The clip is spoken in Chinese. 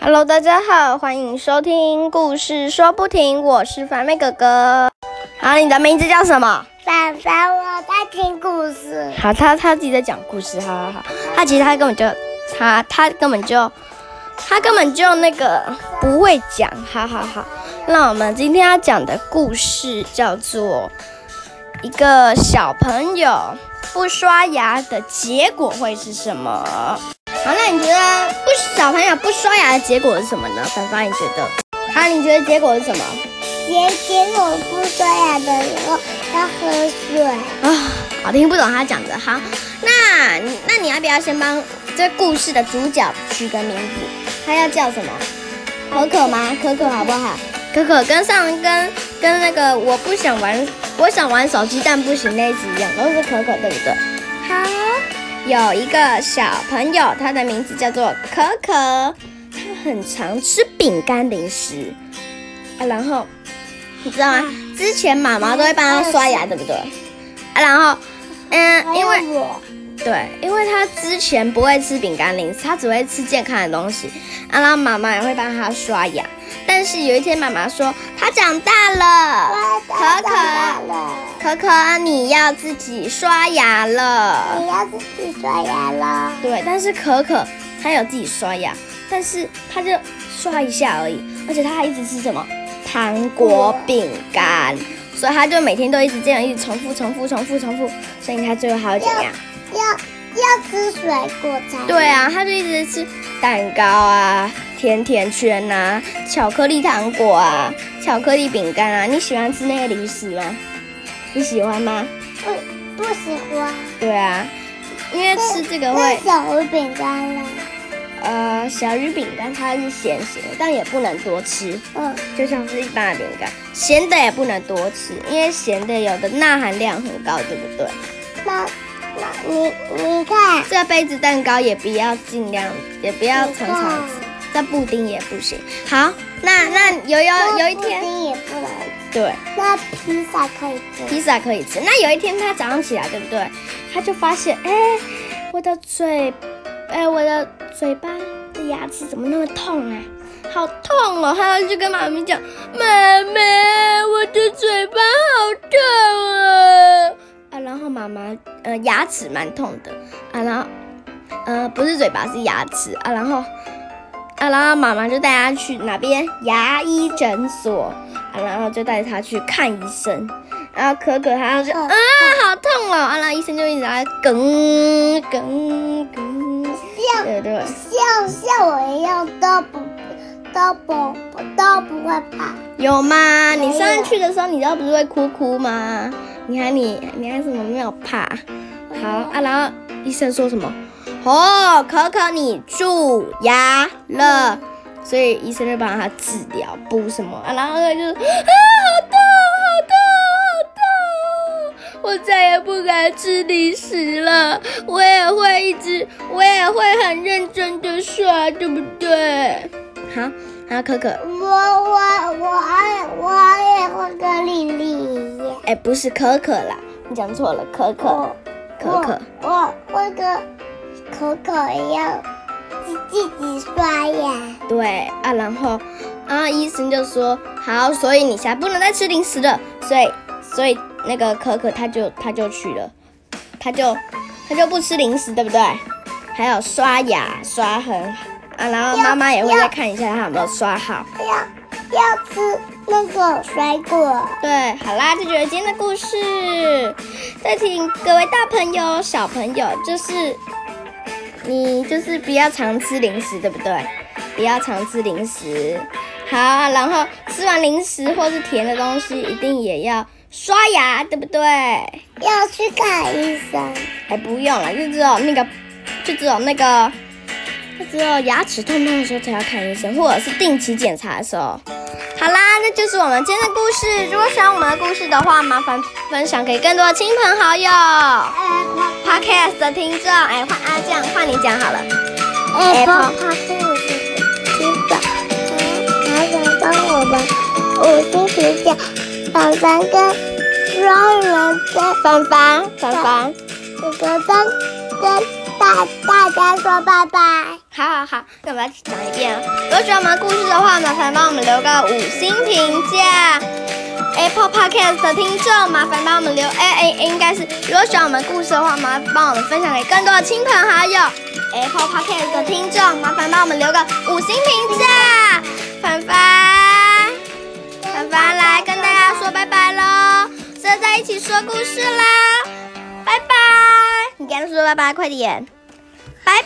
Hello，大家好，欢迎收听故事说不停，我是凡妹哥哥。好，你的名字叫什么？凡凡，我在听故事。好，他他自己在讲故事，好好好。他其实他根本就他他根本就他根本就那个不会讲，好好好。那我们今天要讲的故事叫做一个小朋友不刷牙的结果会是什么？好，那你觉得不小朋友不刷牙的结果是什么呢？凡凡，你觉得？好，你觉得结果是什么？结结果不刷牙的时候要喝水。啊，好听不懂他讲的。好，那你那你要不要先帮这故事的主角取个名字？他要叫什么？可可吗？可可好不好？可可跟上跟跟那个我不想玩，我想玩手机但不行那一集一样，都是可可，对不对？好，有一个小朋友，他的名字叫做可可，他很常吃饼干零食啊，然后你知道吗？之前妈妈都会帮他刷牙，对不对？啊，然后嗯，因为我对，因为他之前不会吃饼干零食，他只会吃健康的东西。啊，然后妈妈也会帮他刷牙。但是有一天，妈妈说他长大了，可可，可可，你要自己刷牙了。你要自己刷牙了。对，但是可可他有自己刷牙，但是他就刷一下而已，而且他还一直吃什么糖果、饼干，所以他就每天都一直这样，一直重复、重复、重复、重复，所以他最后还会怎样？要要吃水果才对啊，他就一直吃蛋糕啊、甜甜圈啊、巧克力糖果啊、巧克力饼干啊。你喜欢吃那个零食吗？你喜欢吗？不不喜欢。对啊，因为吃这个会小鱼饼干呢？呃小鱼饼干它是咸咸的，但也不能多吃，嗯，就像是一般的饼干，咸的也不能多吃，因为咸的有的钠含量很高，对不对？那那你你看，这杯子蛋糕也不要尽量，也不要常常吃你。这布丁也不行。好，那那有有有一天布，丁也不能，对，那披萨可以吃。披萨可以吃。那有一天他早上起来，对不对？他就发现，哎，我的嘴，哎，我的嘴巴的牙齿怎么那么痛啊？好痛哦！他就跟妈咪讲，妈妈，我的嘴巴好痛啊！啊，然后妈妈，呃，牙齿蛮痛的啊，然后，呃，不是嘴巴，是牙齿啊，然后，啊，然后妈妈就带他去哪边牙医诊所啊，然后就带他去看医生，然后可可他就嗯啊，好痛哦！啊，然后医生就一直在梗梗梗，像对对，像像我一样都不都不都不会怕。有吗？你上次去的时候，你都不是会哭哭吗？你看你，你还什么没有怕？好啊，然后医生说什么？哦，可可你蛀牙了，所以医生就帮他治疗，补什么啊？然后他就啊，好痛，好痛，好痛！我再也不敢吃零食了，我也会一直，我也会很认真的刷，对不对？好，好，可可，我我我还我也会跟丽丽一样。哎，不是可可啦，你讲错了，可可我，可可，我我会跟可可一样自自己刷牙。对啊，然后啊，医生就说好，所以你现在不能再吃零食了，所以所以那个可可他就他就去了，他就他就不吃零食，对不对？还有刷牙刷很啊，然后妈妈也会再看一下他有没有刷好。要要吃那个水果。对，好啦，这就是今天的故事。再请各位大朋友、小朋友，就是你就是不要常吃零食，对不对？不要常吃零食。好，然后吃完零食或是甜的东西，一定也要刷牙，对不对？要去看医生。还不用了，就只有那个，就只有那个，就只有牙齿痛痛的时候才要看医生，或者是定期检查的时候。好啦，这就是我们今天的故事。如果喜欢我们的故事的话，麻烦分享给更多的亲朋好友。哎 Podcast 的听众，哎，换阿酱，换你讲好了。哎，Apple 泡泡故事听吧，麻烦帮我们五星评价，宝宝跟有人跟凡凡，凡凡，哥哥跟跟大大家说拜拜。好好好，那我们来讲一遍哦。如果喜欢我们的故事的话，麻烦帮我们留个五星评价。Apple Podcast 的听众，麻烦帮我们留，哎哎，应该是，如果喜欢我们故事的话，麻烦帮我们分享给更多的亲朋好友。Apple Podcast 的听众，麻烦帮我们留个五星评价。凡凡，凡凡来跟大家说拜拜喽，现在一起说故事啦，拜拜。你跟他说拜拜，快点，拜